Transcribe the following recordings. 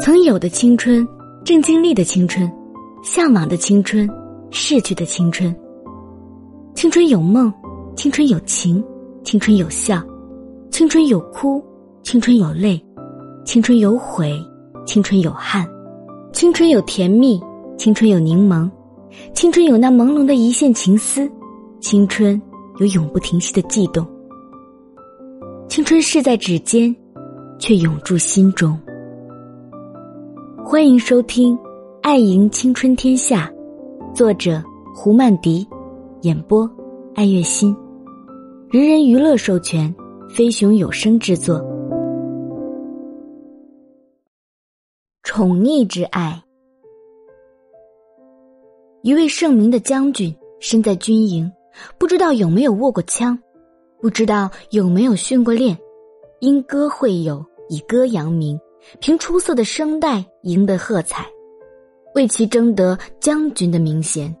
曾有的青春，正经历的青春，向往的青春，逝去的青春。青春有梦，青春有情，青春有笑，青春有哭，青春有泪，青春有悔，青春有憾，青春有甜蜜，青春有柠檬，青春有那朦胧的一线情丝，青春有永不停息的悸动。青春逝在指尖，却永驻心中。欢迎收听《爱赢青春天下》，作者胡曼迪，演播爱月心，人人娱乐授权，飞熊有声制作。宠溺之爱，一位盛名的将军身在军营，不知道有没有握过枪，不知道有没有训过练，因歌会友，以歌扬名。凭出色的声带赢得喝彩，为其争得将军的名衔。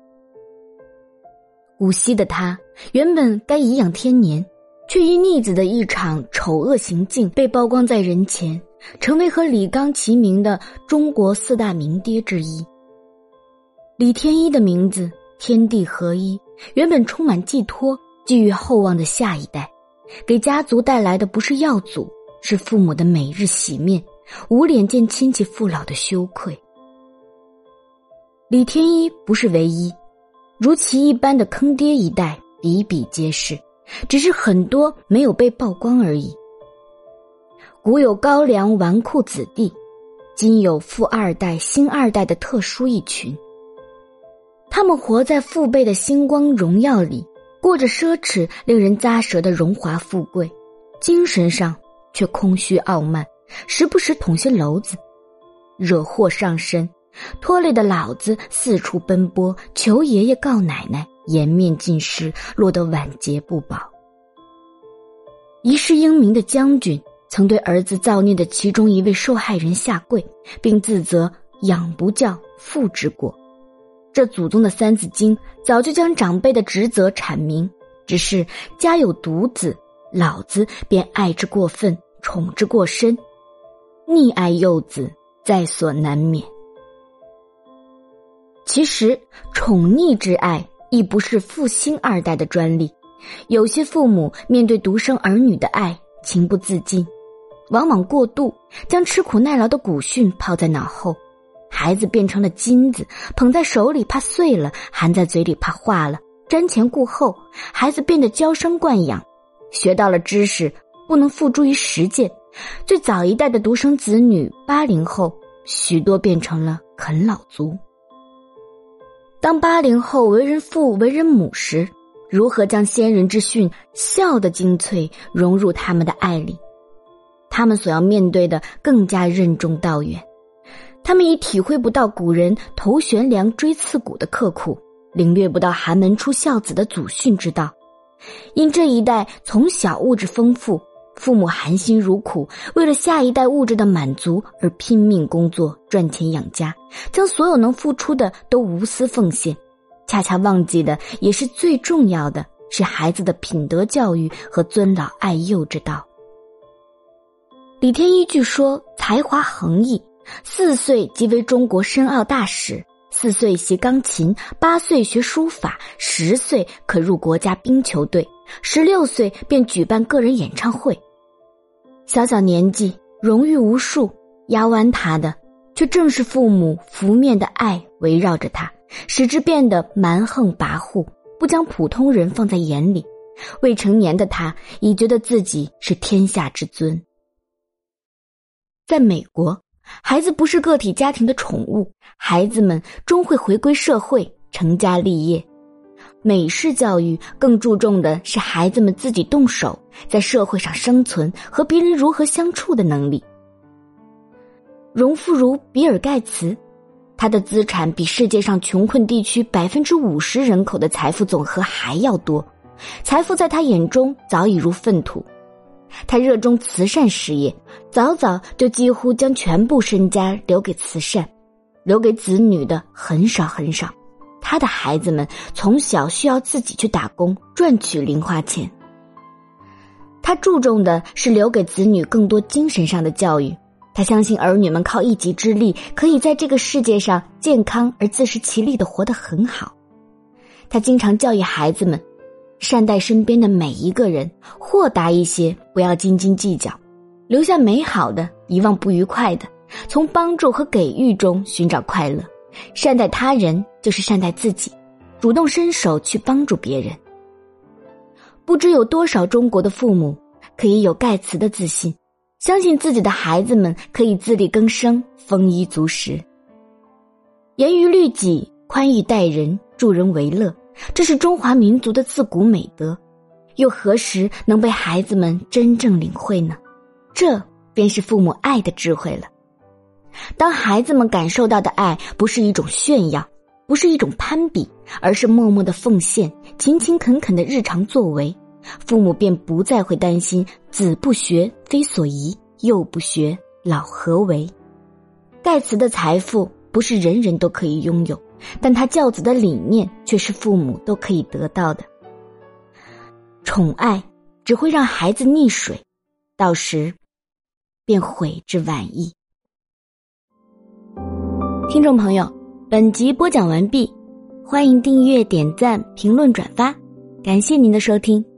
古稀的他原本该颐养天年，却因逆子的一场丑恶行径被曝光在人前，成为和李纲齐名的中国四大名爹之一。李天一的名字天地合一，原本充满寄托、寄予厚望的下一代，给家族带来的不是耀祖，是父母的每日洗面。无脸见亲戚父老的羞愧。李天一不是唯一，如其一般的坑爹一代比比皆是，只是很多没有被曝光而已。古有高粱纨绔子弟，今有富二代、星二代的特殊一群。他们活在父辈的星光荣耀里，过着奢侈、令人咂舌的荣华富贵，精神上却空虚傲慢。时不时捅些娄子，惹祸上身，拖累的老子四处奔波，求爷爷告奶奶，颜面尽失，落得晚节不保。一世英名的将军曾对儿子造孽的其中一位受害人下跪，并自责养不教，父之过。这祖宗的三字经早就将长辈的职责阐明，只是家有独子，老子便爱之过分，宠之过深。溺爱幼子在所难免。其实，宠溺之爱亦不是父星二代的专利。有些父母面对独生儿女的爱情不自禁，往往过度，将吃苦耐劳的古训抛在脑后，孩子变成了金子，捧在手里怕碎了，含在嘴里怕化了。瞻前顾后，孩子变得娇生惯养，学到了知识不能付诸于实践。最早一代的独生子女，八零后许多变成了啃老族。当八零后为人父、为人母时，如何将先人之训、孝的精粹融入他们的爱里？他们所要面对的更加任重道远。他们已体会不到古人头悬梁、锥刺股的刻苦，领略不到寒门出孝子的祖训之道。因这一代从小物质丰富。父母含辛茹苦，为了下一代物质的满足而拼命工作赚钱养家，将所有能付出的都无私奉献，恰恰忘记的也是最重要的是孩子的品德教育和尊老爱幼之道。李天一据说才华横溢，四岁即为中国申奥大使，四岁学钢琴，八岁学书法，十岁可入国家冰球队。十六岁便举办个人演唱会，小小年纪荣誉无数，压弯他的却正是父母拂面的爱围绕着他，使之变得蛮横跋扈，不将普通人放在眼里。未成年的他已觉得自己是天下之尊。在美国，孩子不是个体家庭的宠物，孩子们终会回归社会，成家立业。美式教育更注重的是孩子们自己动手，在社会上生存和别人如何相处的能力。荣富如比尔盖茨，他的资产比世界上穷困地区百分之五十人口的财富总和还要多，财富在他眼中早已如粪土。他热衷慈善事业，早早就几乎将全部身家留给慈善，留给子女的很少很少。他的孩子们从小需要自己去打工赚取零花钱。他注重的是留给子女更多精神上的教育，他相信儿女们靠一己之力可以在这个世界上健康而自食其力的活得很好。他经常教育孩子们，善待身边的每一个人，豁达一些，不要斤斤计较，留下美好的，遗忘不愉快的，从帮助和给予中寻找快乐。善待他人就是善待自己，主动伸手去帮助别人。不知有多少中国的父母可以有盖茨的自信。相信自己的孩子们可以自力更生、丰衣足食。严于律己、宽以待人、助人为乐，这是中华民族的自古美德，又何时能被孩子们真正领会呢？这便是父母爱的智慧了。当孩子们感受到的爱不是一种炫耀，不是一种攀比，而是默默的奉献、勤勤恳恳的日常作为。父母便不再会担心“子不学，非所宜；幼不学，老何为”。盖茨的财富不是人人都可以拥有，但他教子的理念却是父母都可以得到的。宠爱只会让孩子溺水，到时便悔之晚矣。听众朋友，本集播讲完毕，欢迎订阅、点赞、评论、转发，感谢您的收听。